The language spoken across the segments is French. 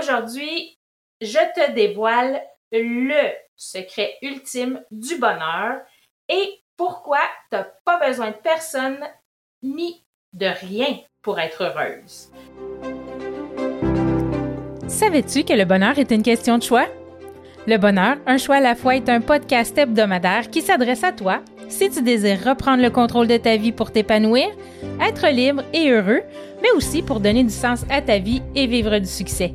Aujourd'hui, je te dévoile le secret ultime du bonheur et pourquoi tu n'as pas besoin de personne ni de rien pour être heureuse. Savais-tu que le bonheur est une question de choix? Le bonheur, un choix à la fois, est un podcast hebdomadaire qui s'adresse à toi si tu désires reprendre le contrôle de ta vie pour t'épanouir, être libre et heureux, mais aussi pour donner du sens à ta vie et vivre du succès.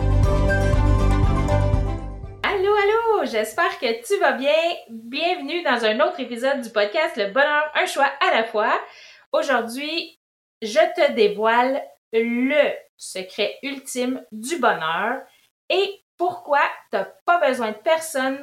J'espère que tu vas bien. Bienvenue dans un autre épisode du podcast Le bonheur, un choix à la fois. Aujourd'hui, je te dévoile le secret ultime du bonheur et pourquoi tu n'as pas besoin de personne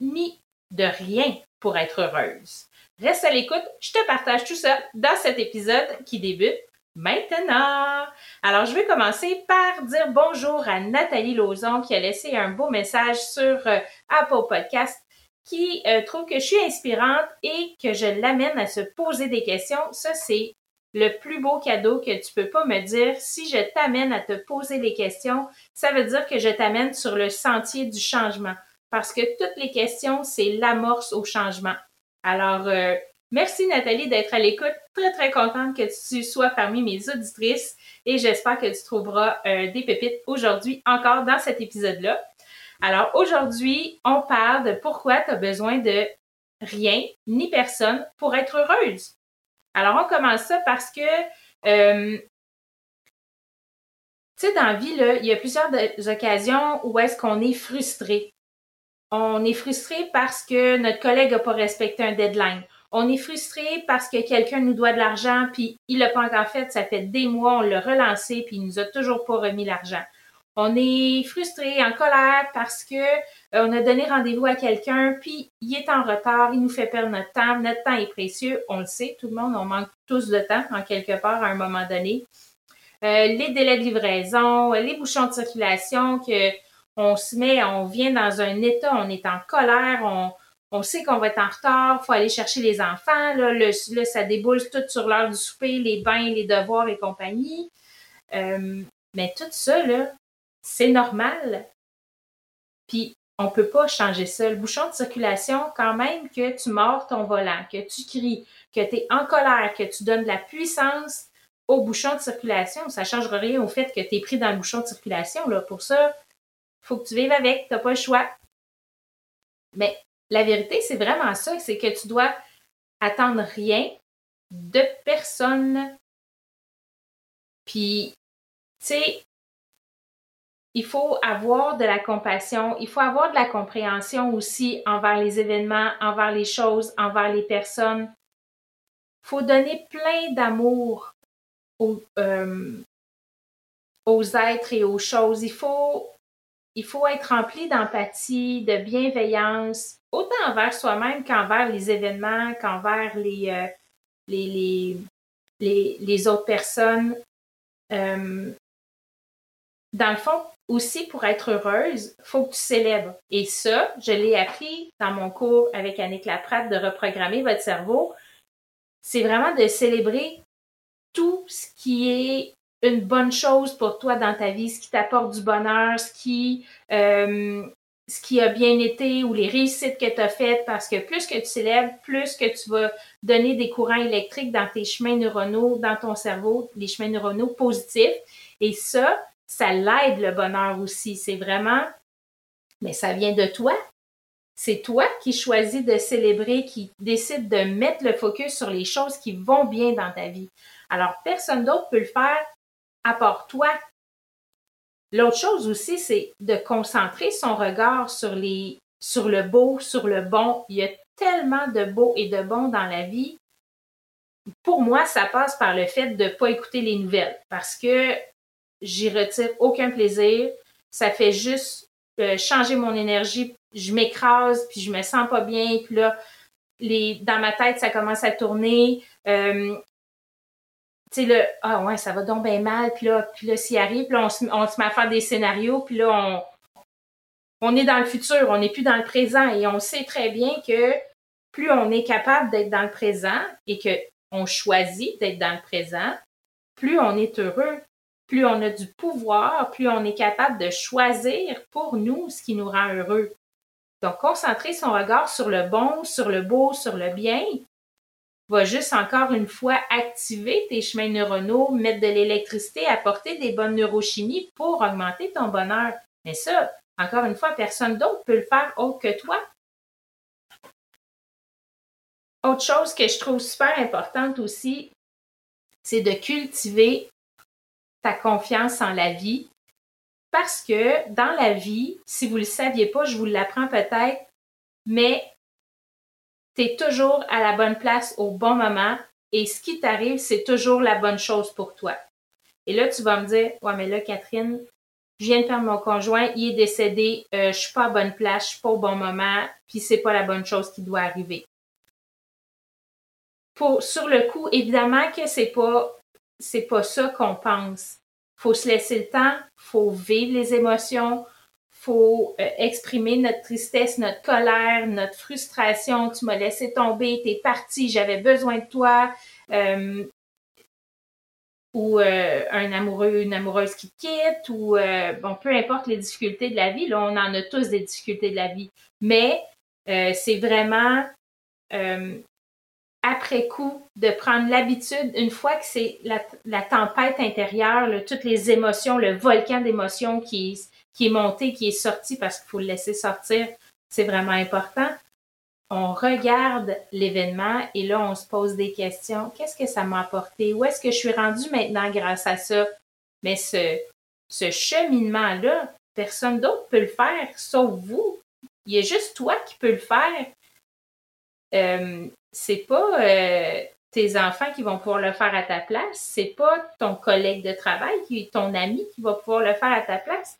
ni de rien pour être heureuse. Reste à l'écoute, je te partage tout ça dans cet épisode qui débute maintenant. Alors, je vais commencer par dire bonjour à Nathalie Lauzon qui a laissé un beau message sur euh, Apple Podcast qui euh, trouve que je suis inspirante et que je l'amène à se poser des questions. Ça, c'est le plus beau cadeau que tu peux pas me dire. Si je t'amène à te poser des questions, ça veut dire que je t'amène sur le sentier du changement. Parce que toutes les questions, c'est l'amorce au changement. Alors, euh, merci Nathalie d'être à l'écoute. Très, très contente que tu sois parmi mes auditrices et j'espère que tu trouveras euh, des pépites aujourd'hui encore dans cet épisode-là. Alors, aujourd'hui, on parle de pourquoi tu as besoin de rien ni personne pour être heureuse. Alors, on commence ça parce que, euh, tu sais, dans la vie, il y a plusieurs occasions où est-ce qu'on est frustré. On est frustré parce que notre collègue n'a pas respecté un deadline. On est frustré parce que quelqu'un nous doit de l'argent, puis il l'a pas encore fait, ça fait des mois, on l'a relancé, puis il nous a toujours pas remis l'argent. On est frustré, en colère parce que euh, on a donné rendez-vous à quelqu'un, puis il est en retard, il nous fait perdre notre temps. Notre temps est précieux, on le sait, tout le monde, on manque tous de temps en quelque part à un moment donné. Euh, les délais de livraison, les bouchons de circulation, que on se met, on vient dans un état, on est en colère, on, on sait qu'on va être en retard, faut aller chercher les enfants, là, le, ça déboule tout sur l'heure du souper, les bains, les devoirs et compagnie. Euh, mais tout ça, là, c'est normal. Puis on peut pas changer ça. Le bouchon de circulation, quand même que tu mords ton volant, que tu cries, que tu es en colère, que tu donnes de la puissance au bouchon de circulation, ça ne changera rien au fait que tu es pris dans le bouchon de circulation. Là. Pour ça, faut que tu vives avec, tu n'as pas le choix. Mais la vérité, c'est vraiment ça, c'est que tu dois attendre rien de personne. Puis, tu sais, il faut avoir de la compassion, il faut avoir de la compréhension aussi envers les événements, envers les choses, envers les personnes. Il faut donner plein d'amour aux, euh, aux, êtres et aux choses. Il faut, il faut être rempli d'empathie, de bienveillance, autant envers soi-même qu'envers les événements, qu'envers les, euh, les, les, les, autres personnes. Euh, dans le fond, aussi pour être heureuse, faut que tu célèbres. Et ça, je l'ai appris dans mon cours avec Annick Laprade de reprogrammer votre cerveau. C'est vraiment de célébrer tout ce qui est une bonne chose pour toi dans ta vie, ce qui t'apporte du bonheur, ce qui, euh, ce qui a bien été ou les réussites que tu as faites, parce que plus que tu célèbres, plus que tu vas donner des courants électriques dans tes chemins neuronaux, dans ton cerveau, les chemins neuronaux positifs. Et ça, ça l'aide le bonheur aussi. C'est vraiment, mais ça vient de toi. C'est toi qui choisis de célébrer, qui décide de mettre le focus sur les choses qui vont bien dans ta vie. Alors, personne d'autre peut le faire à part toi. L'autre chose aussi, c'est de concentrer son regard sur le beau, sur le bon. Il y a tellement de beau et de bon dans la vie. Pour moi, ça passe par le fait de ne pas écouter les nouvelles parce que j'y retire aucun plaisir. Ça fait juste euh, changer mon énergie. Je m'écrase, puis je me sens pas bien. Puis là, dans ma tête, ça commence à tourner. Euh, tu sais, là, ah ouais, ça va donc bien mal. Puis là, puis là s'il arrive, puis là, on se, met à faire des scénarios. Puis là, on, on est dans le futur, on n'est plus dans le présent. Et on sait très bien que plus on est capable d'être dans le présent et que on choisit d'être dans le présent, plus on est heureux, plus on a du pouvoir, plus on est capable de choisir pour nous ce qui nous rend heureux. Donc, concentrer son regard sur le bon, sur le beau, sur le bien, va juste encore une fois activer tes chemins neuronaux, mettre de l'électricité, apporter des bonnes neurochimies pour augmenter ton bonheur. Mais ça, encore une fois, personne d'autre peut le faire autre que toi. Autre chose que je trouve super importante aussi, c'est de cultiver ta confiance en la vie. Parce que dans la vie, si vous ne le saviez pas, je vous l'apprends peut-être, mais tu toujours à la bonne place au bon moment et ce qui t'arrive, c'est toujours la bonne chose pour toi. Et là, tu vas me dire, ouais, mais là, Catherine, je viens de perdre mon conjoint, il est décédé, euh, je suis pas à bonne place, je suis pas au bon moment, puis c'est pas la bonne chose qui doit arriver. Pour, sur le coup, évidemment que c'est pas c'est pas ça qu'on pense. Faut se laisser le temps, faut vivre les émotions, faut euh, exprimer notre tristesse, notre colère, notre frustration. Tu m'as laissé tomber, t'es parti, j'avais besoin de toi. Euh, ou euh, un amoureux, une amoureuse qui quitte, ou bon, peu importe les difficultés de la vie, là, on en a tous des difficultés de la vie. Mais c'est vraiment après coup, de prendre l'habitude, une fois que c'est la, tempête intérieure, toutes les émotions, le volcan d'émotions qui, qui est monté, qui est sorti parce qu'il faut le laisser sortir, c'est vraiment important. On regarde l'événement et là, on se pose des questions. Qu'est-ce que ça m'a apporté? Où est-ce que je suis rendue maintenant grâce à ça? Mais ce, ce cheminement-là, personne d'autre peut le faire sauf vous. Il y a juste toi qui peux le faire. Euh, c'est pas euh, tes enfants qui vont pouvoir le faire à ta place, c'est pas ton collègue de travail, ton ami qui va pouvoir le faire à ta place.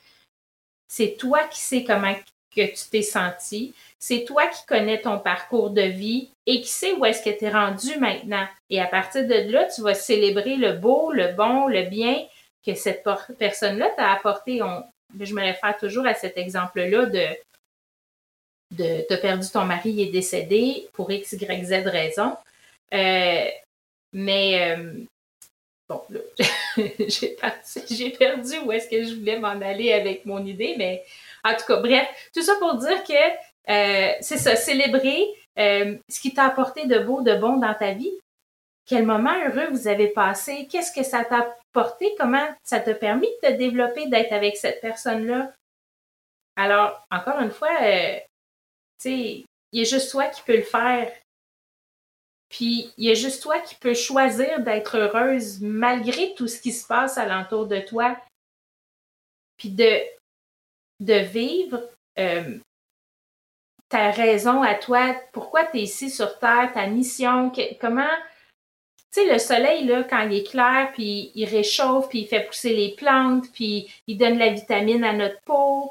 C'est toi qui sais comment que tu t'es senti, c'est toi qui connais ton parcours de vie et qui sais où est-ce que tu es rendu maintenant. Et à partir de là, tu vas célébrer le beau, le bon, le bien que cette personne-là t'a apporté. je me réfère toujours à cet exemple-là de de t'as perdu ton mari, il est décédé pour X, Y, Z raison. Euh, mais euh, bon, j'ai perdu où est-ce que je voulais m'en aller avec mon idée, mais en tout cas, bref, tout ça pour dire que euh, c'est ça, célébrer ce qui t'a apporté de beau, de bon dans ta vie. Quel moment heureux vous avez passé? Qu'est-ce que ça t'a apporté? Comment ça t'a permis de te développer, d'être avec cette personne-là? Alors, encore une fois, sais, il y a juste toi qui peux le faire. Puis il y a juste toi qui peux choisir d'être heureuse malgré tout ce qui se passe alentour de toi. Puis de, vivre euh, ta raison à toi, pourquoi tu es ici sur Terre, ta mission, comment. Tu sais, le soleil, là, quand il est clair, puis il réchauffe, puis il fait pousser les plantes, puis il donne la vitamine à notre peau,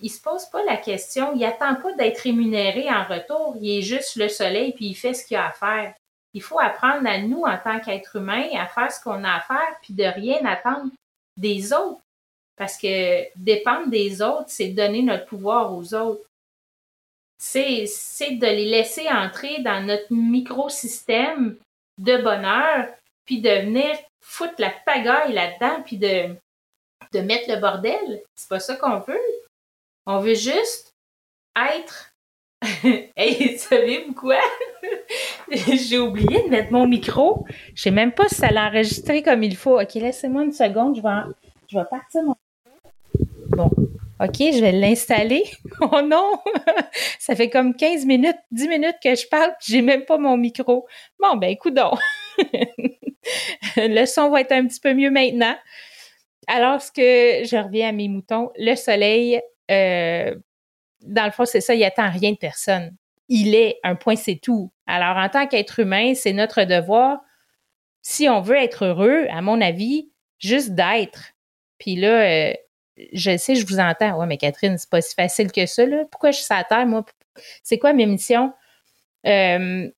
il se pose pas la question, il attend pas d'être rémunéré en retour, il est juste le soleil puis il fait ce qu'il a à faire. Il faut apprendre à nous en tant qu'être humain à faire ce qu'on a à faire puis de rien attendre des autres. Parce que dépendre des autres, c'est donner notre pouvoir aux autres. C'est, de les laisser entrer dans notre microsystème de bonheur, puis de venir foutre la pagaille là-dedans, puis de, de mettre le bordel. C'est pas ça qu'on veut. On veut juste être. hey, savez-vous quoi? J'ai oublié de mettre mon micro. Je sais même pas si ça l'a enregistré comme il faut. Ok, laissez-moi une seconde. Je vais, je vais partir mon. Bon. OK, je vais l'installer. Oh non! ça fait comme 15 minutes, 10 minutes que je parle, j'ai même pas mon micro. Bon, ben, écoute donc. le son va être un petit peu mieux maintenant. Alors que je reviens à mes moutons, le soleil, euh, dans le fond, c'est ça, il attend rien de personne. Il est, un point, c'est tout. Alors, en tant qu'être humain, c'est notre devoir, si on veut être heureux, à mon avis, juste d'être. Puis là, euh, je sais, je vous entends. Ouais, mais Catherine, c'est pas si facile que ça, là. Pourquoi je suis à terre, moi? C'est quoi mes missions? Euh,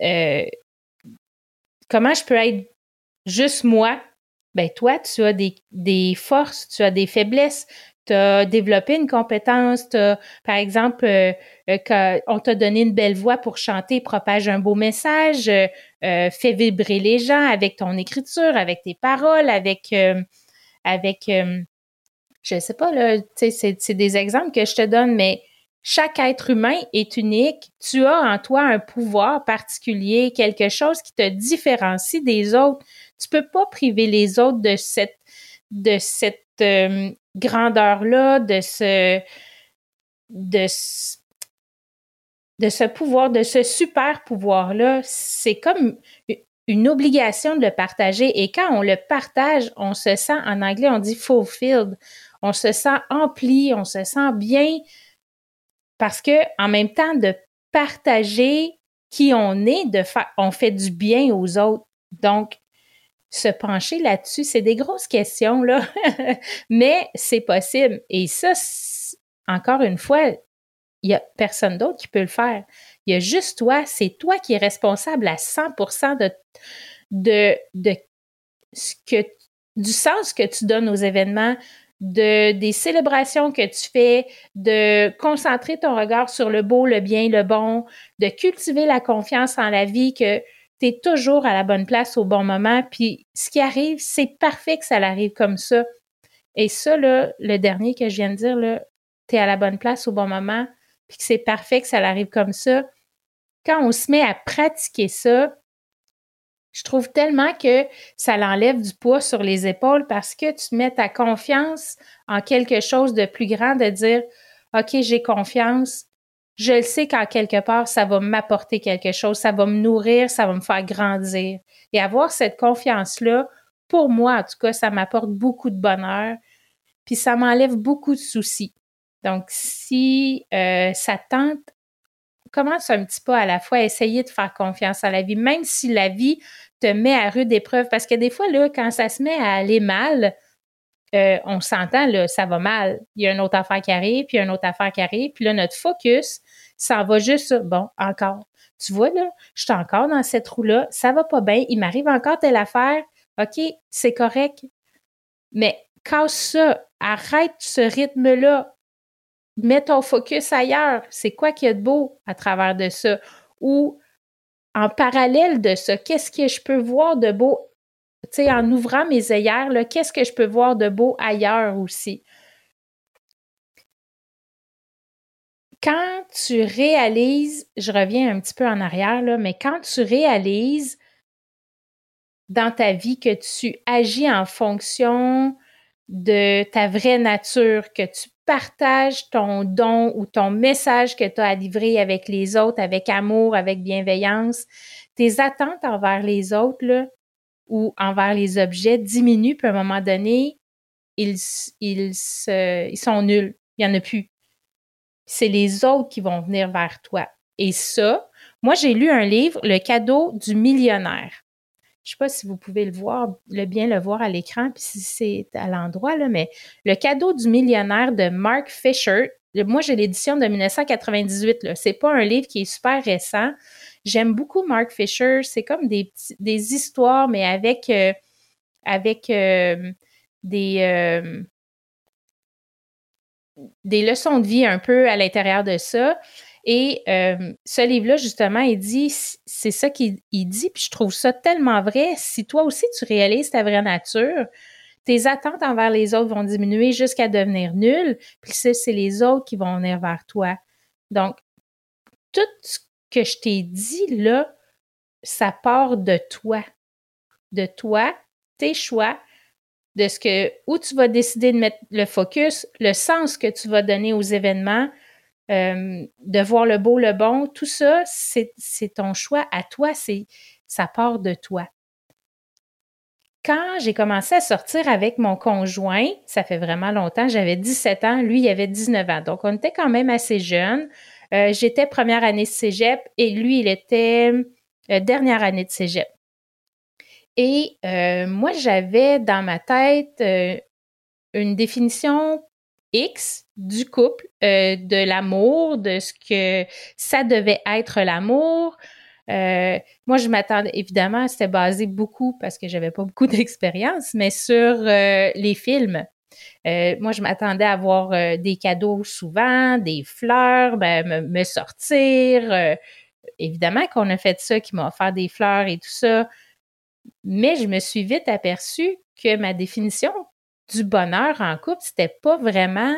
comment je peux être juste moi? Ben, toi, tu as des, des forces, tu as des faiblesses, as développé une compétence, par exemple, euh, on t'a donné une belle voix pour chanter, propage un beau message, euh, fais vibrer les gens avec ton écriture, avec tes paroles, avec, avec je sais pas, là, c'est des exemples que je te donne, mais chaque être humain est unique. Tu as en toi un pouvoir particulier, quelque chose qui te différencie des autres. Tu peux pas priver les autres de cette, de cette euh, grandeur-là, de ce, de, de ce pouvoir, de ce super pouvoir-là. C'est comme une obligation de le partager. Et quand on le partage, on se sent, en anglais, on dit fulfilled on se sent empli, on se sent bien parce que en même temps de partager qui on est, de on fait du bien aux autres. Donc, se pencher là-dessus, c'est des grosses questions, là, mais c'est possible. Et ça, encore une fois, il n'y a personne d'autre qui peut le faire. Il y a juste toi, c'est toi qui es responsable à 100% de, de, de ce que, du sens que tu donnes aux événements, de des célébrations que tu fais, de concentrer ton regard sur le beau, le bien, le bon, de cultiver la confiance en la vie que tu es toujours à la bonne place au bon moment. Puis ce qui arrive, c'est parfait que ça arrive comme ça. Et ça, le dernier que je viens de dire, tu es à la bonne place au bon moment, puis que c'est parfait que ça arrive comme ça. Quand on se met à pratiquer ça, je trouve tellement que ça l'enlève du poids sur les épaules parce que tu mets ta confiance en quelque chose de plus grand, de dire, OK, j'ai confiance, je le sais qu'en quelque part, ça va m'apporter quelque chose, ça va me nourrir, ça va me faire grandir. Et avoir cette confiance-là, pour moi, en tout cas, ça m'apporte beaucoup de bonheur, puis ça m'enlève beaucoup de soucis. Donc, si euh, ça tente commence un petit peu à la fois essayer de faire confiance à la vie, même si la vie te met à rude épreuve. Parce que des fois, là, quand ça se met à aller mal, euh, on s'entend, là, ça va mal. Il y a une autre affaire qui arrive, puis une autre affaire qui arrive. Puis là, notre focus, ça va juste, bon, encore. Tu vois, là, je suis encore dans cette roue-là, ça va pas bien, il m'arrive encore telle affaire. OK, c'est correct. Mais casse ça, arrête ce rythme-là, mets ton focus ailleurs. C'est quoi qu'il y a de beau à travers de ça? Ou en parallèle de ça, qu'est-ce que je peux voir de beau? Tu sais, en ouvrant mes œillères, qu'est-ce que je peux voir de beau ailleurs aussi? Quand tu réalises, je reviens un petit peu en arrière, là, mais quand tu réalises dans ta vie que tu agis en fonction de ta vraie nature, que tu partages ton don ou ton message que tu as à livrer avec les autres, avec amour, avec bienveillance, tes attentes envers les autres ou envers les objets diminuent, puis à un moment donné, ils, ils, ils sont nuls. Il n'y en a plus. C'est les autres qui vont venir vers toi. Et ça, moi, j'ai lu un livre, Le cadeau du millionnaire. Je ne sais pas si vous pouvez le voir, le bien le voir à l'écran, puis si c'est à l'endroit, là, mais Le cadeau du millionnaire de Mark Fisher. Moi, j'ai l'édition de 1998. Ce n'est pas un livre qui est super récent. J'aime beaucoup Mark Fisher. C'est comme des, des histoires, mais avec, euh, euh, des, euh, des leçons de vie un peu à l'intérieur de ça. Et euh, ce livre-là, justement, il dit, c'est ça qu'il dit, puis je trouve ça tellement vrai. Si toi aussi tu réalises ta vraie nature, tes attentes envers les autres vont diminuer jusqu'à devenir nulles, puis c'est les autres qui vont venir vers toi. Donc, tout ce que je t'ai dit là, ça part de toi. De toi, tes choix, de ce que, où tu vas décider de mettre le focus, le sens que tu vas donner aux événements, euh, de voir le beau, le bon, tout ça, c'est ton choix à toi, c'est ça part de toi. Quand j'ai commencé à sortir avec mon conjoint, ça fait vraiment longtemps, j'avais 17 ans, lui, il avait 19 ans. Donc, on était quand même assez jeunes. Euh, j'étais première année de cégep et lui, il était euh, dernière année de cégep. Et euh, moi, j'avais dans ma tête une définition X du couple, de l'amour, de ce que ça devait être l'amour. moi, je m'attendais, évidemment, c'était basé beaucoup parce que j'avais pas beaucoup d'expérience, mais sur les films. moi, je m'attendais à avoir des cadeaux souvent, des fleurs, ben, me, sortir. évidemment qu'on a fait ça, qui m'a offert des fleurs et tout ça. Mais je me suis vite aperçue que ma définition du bonheur en couple, c'était pas vraiment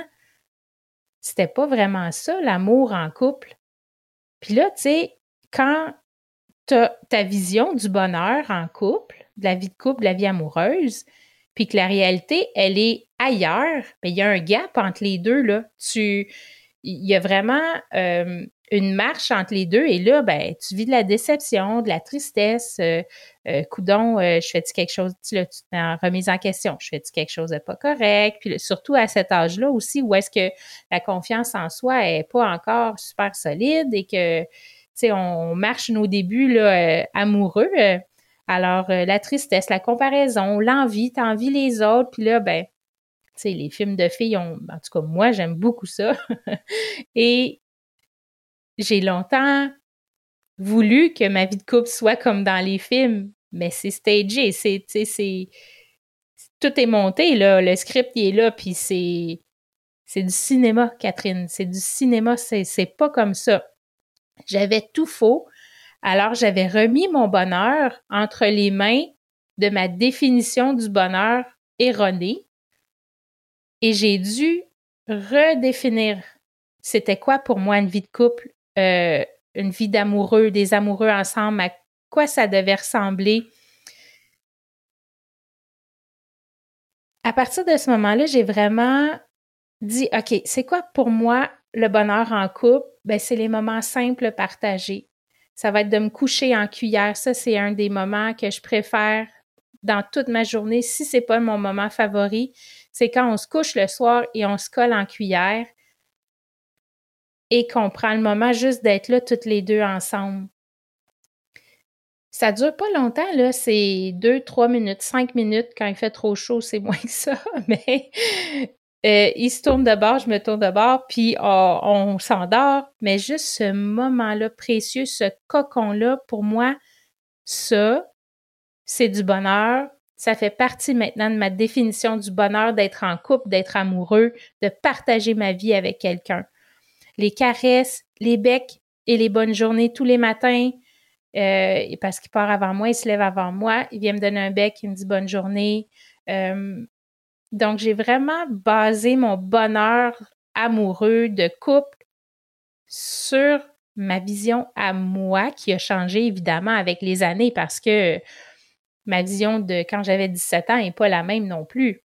c'était pas vraiment ça, l'amour en couple. Puis là, tu sais, quand as ta vision du bonheur en couple, de la vie de couple, de la vie amoureuse, puis que la réalité, elle est ailleurs, il y a un gap entre les deux, là. Tu, il y a vraiment euh, une marche entre les deux et là, ben, tu vis de la déception, de la tristesse. Euh, euh coudon, euh, je fais-tu quelque chose, tu, en remise en question, je fais-tu quelque chose de pas correct? Puis surtout à cet âge-là aussi, où est-ce que la confiance en soi est pas encore super solide et que, tu sais, on marche nos débuts là, amoureux. alors, la tristesse, la comparaison, l'envie, t'envies les autres, puis là, ben, tu sais, les films de filles, ont, en tout cas, moi, j'aime beaucoup ça. et j'ai longtemps voulu que ma vie de couple soit comme dans les films, mais c'est stagé, c'est, c'est, tout est monté, le script est là, puis c'est, c'est du cinéma, Catherine, c'est du cinéma, c'est, c'est pas comme ça. J'avais tout faux, alors j'avais remis mon bonheur entre les mains de ma définition du bonheur erronée, et j'ai dû redéfinir c'était quoi pour moi une vie de couple euh, une vie d'amoureux, des amoureux ensemble, à quoi ça devait ressembler? À partir de ce moment-là, j'ai vraiment dit, OK, c'est quoi pour moi le bonheur en couple? Ben, c'est les moments simples partagés. Ça va être de me coucher en cuillère. Ça, c'est un des moments que je préfère dans toute ma journée. Si c'est pas mon moment favori, c'est quand on se couche le soir et on se colle en cuillère et qu'on prend le moment juste d'être là toutes les deux ensemble. Ça dure pas longtemps, là, c'est deux, trois minutes, cinq minutes. Quand il fait trop chaud, c'est moins que ça, mais euh, il se tourne de bord, je me tourne de bord, puis on s'endort. Mais juste ce moment-là précieux, ce cocon-là, pour moi, ça, c'est du bonheur. Ça fait partie maintenant de ma définition du bonheur d'être en couple, d'être amoureux, de partager ma vie avec quelqu'un les caresses, les becs et les bonnes journées tous les matins. Euh, parce qu'il part avant moi, il se lève avant moi, il vient me donner un bec, il me dit bonne journée. Euh, donc, j'ai vraiment basé mon bonheur amoureux de couple sur ma vision à moi qui a changé évidemment avec les années parce que ma vision de quand j'avais 17 ans n'est pas la même non plus.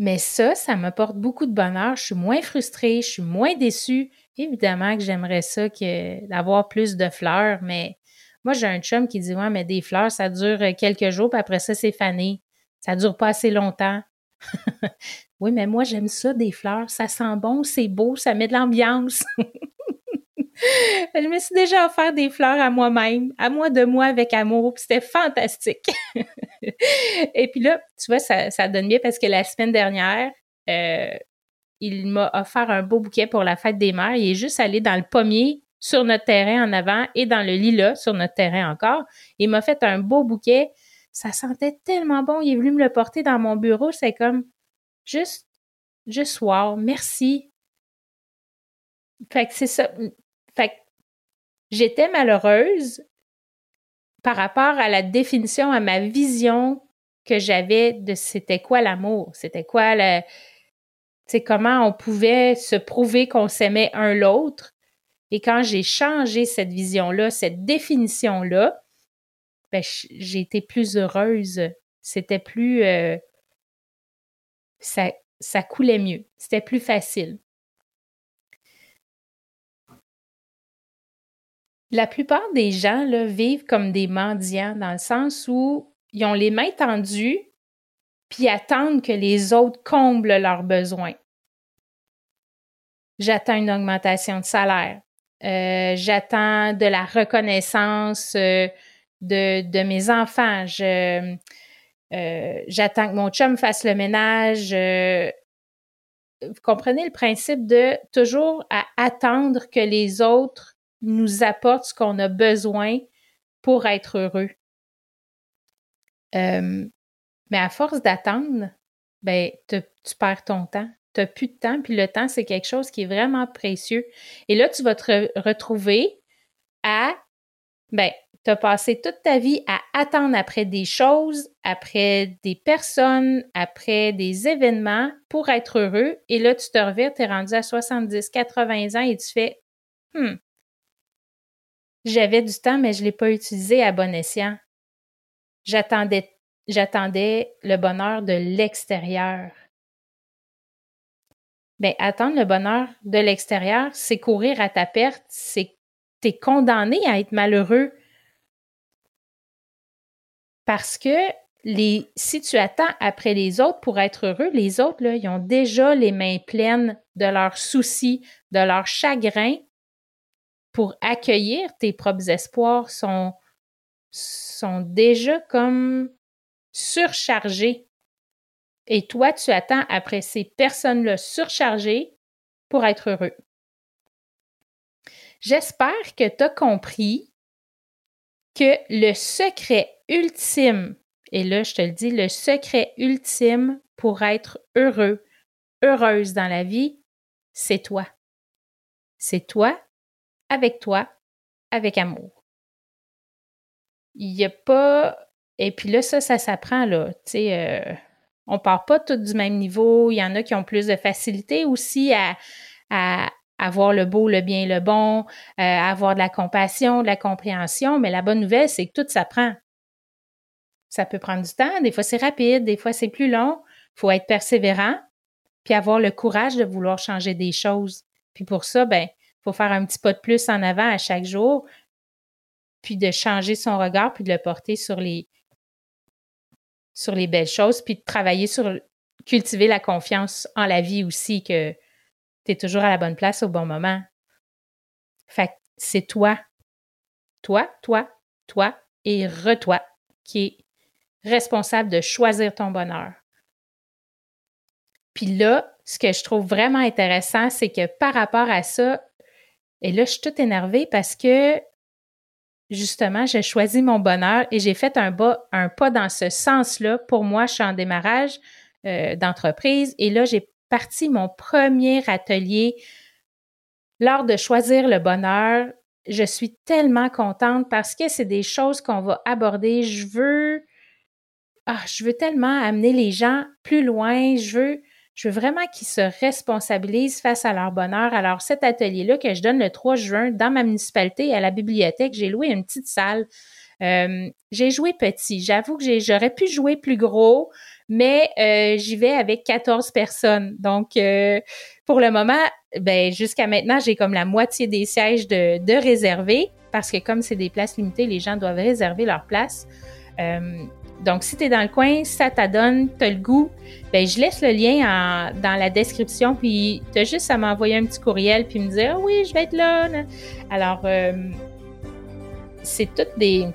Mais ça, ça m'apporte beaucoup de bonheur. Je suis moins frustrée, je suis moins déçue. Évidemment que j'aimerais ça que d'avoir plus de fleurs, mais moi, j'ai un chum qui dit Ouais, mais des fleurs, ça dure quelques jours, puis après ça, c'est fané. Ça dure pas assez longtemps. oui, mais moi, j'aime ça, des fleurs. Ça sent bon, c'est beau, ça met de l'ambiance. je me suis déjà offert des fleurs à moi-même, à moi de moi avec amour, puis c'était fantastique. Et puis là, tu vois, ça, ça, donne bien parce que la semaine dernière, euh, il m'a offert un beau bouquet pour la fête des mères. Il est juste allé dans le pommier sur notre terrain en avant et dans le lilas sur notre terrain encore. Il m'a fait un beau bouquet. Ça sentait tellement bon. Il est venu me le porter dans mon bureau. C'est comme juste, juste wow, merci. Fait que c'est ça. Fait j'étais malheureuse par rapport à la définition, à ma vision que j'avais de c'était quoi l'amour, c'était quoi le, c'est comment on pouvait se prouver qu'on s'aimait un l'autre. Et quand j'ai changé cette vision-là, cette définition-là, ben, j'ai été plus heureuse. C'était plus, euh, ça, ça coulait mieux. C'était plus facile. La plupart des gens vivent comme des mendiants dans le sens où ils ont les mains tendues puis attendent que les autres comblent leurs besoins. J'attends une augmentation de salaire. Euh, j'attends de la reconnaissance euh, de, mes enfants. Euh, j'attends que mon chum fasse le ménage. vous comprenez le principe de toujours attendre que les autres nous apporte ce qu'on a besoin pour être heureux. Euh, mais à force d'attendre, ben, tu perds ton temps. Tu n'as plus de temps, puis le temps, c'est quelque chose qui est vraiment précieux. Et là, tu vas te retrouver à, ben, tu as passé toute ta vie à attendre après des choses, après des personnes, après des événements pour être heureux. Et là, tu te revires, tu es rendu à 70, 80 ans et tu fais, hmm, j'avais du temps, mais je ne l'ai pas utilisé à bon escient. J'attendais, le bonheur de l'extérieur. Ben, attendre le bonheur de l'extérieur, c'est courir à ta perte, c'est es condamné à être malheureux. Parce que si tu attends après les autres pour être heureux, les autres, là, ont déjà les mains pleines de leurs soucis, de leurs chagrins, pour accueillir tes propres espoirs sont, sont déjà comme surchargés. Et toi, tu attends après ces personnes-là surchargées pour être heureux. J'espère que tu as compris que le secret ultime, et là je te le dis, le secret ultime pour être heureux, heureuse dans la vie, c'est toi. C'est toi avec toi, avec amour. Il n'y a pas. Et puis là, ça, ça s'apprend, là. Tu sais, euh, on part pas tous du même niveau. Il y en a qui ont plus de facilité aussi à, à avoir le beau, le bien, le bon, euh, avoir de la compassion, de la compréhension. Mais la bonne nouvelle, c'est que tout s'apprend. Ça peut prendre du temps. Des fois, c'est rapide. Des fois, c'est plus long. Il faut être persévérant puis avoir le courage de vouloir changer des choses. Puis pour ça, ben, faut faire un petit pas de plus en avant à chaque jour, puis de changer son regard, puis de le porter sur les, sur les belles choses, puis de travailler sur cultiver la confiance en la vie aussi, que tu es toujours à la bonne place au bon moment. Fait c'est toi, toi, toi, toi et re-toi qui est responsable de choisir ton bonheur. Puis là, ce que je trouve vraiment intéressant, c'est que par rapport à ça, et là, je suis toute énervée parce que justement, j'ai choisi mon bonheur et j'ai fait un, pas dans ce sens-là. Pour moi, je suis en démarrage euh, d'entreprise et là, j'ai parti mon premier atelier lors de choisir le bonheur. Je suis tellement contente parce que c'est des choses qu'on va aborder. Je veux, ah, je veux tellement amener les gens plus loin. Je veux je veux vraiment qu'ils se responsabilisent face à leur bonheur. Alors, cet atelier-là que je donne le 3 juin dans ma municipalité à la bibliothèque, j'ai loué une petite salle. Euh, j'ai joué petit. J'avoue que j'aurais pu jouer plus gros, mais euh, j'y vais avec 14 personnes. Donc, euh, pour le moment, ben, jusqu'à maintenant, j'ai comme la moitié des sièges de, de réservés parce que comme c'est des places limitées, les gens doivent réserver leur place. Donc, si tu es dans le coin, ça t'adonne, tu as le goût, ben je laisse le lien dans la description, puis tu as juste à m'envoyer un petit courriel, puis me dire ah oui, je vais être là. Alors, euh, c'est toutes des,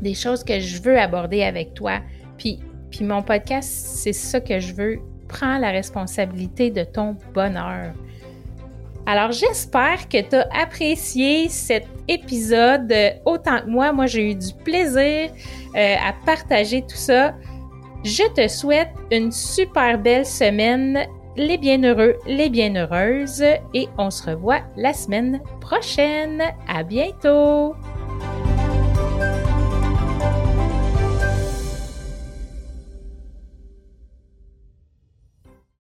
des choses que je veux aborder avec toi. Puis, puis mon podcast, c'est ça que je veux. Prends la responsabilité de ton bonheur. Alors, j'espère que tu as apprécié cet épisode autant que moi. Moi, j'ai eu du plaisir euh, à partager tout ça. Je te souhaite une super belle semaine, les bienheureux, les bienheureuses, et on se revoit la semaine prochaine. À bientôt!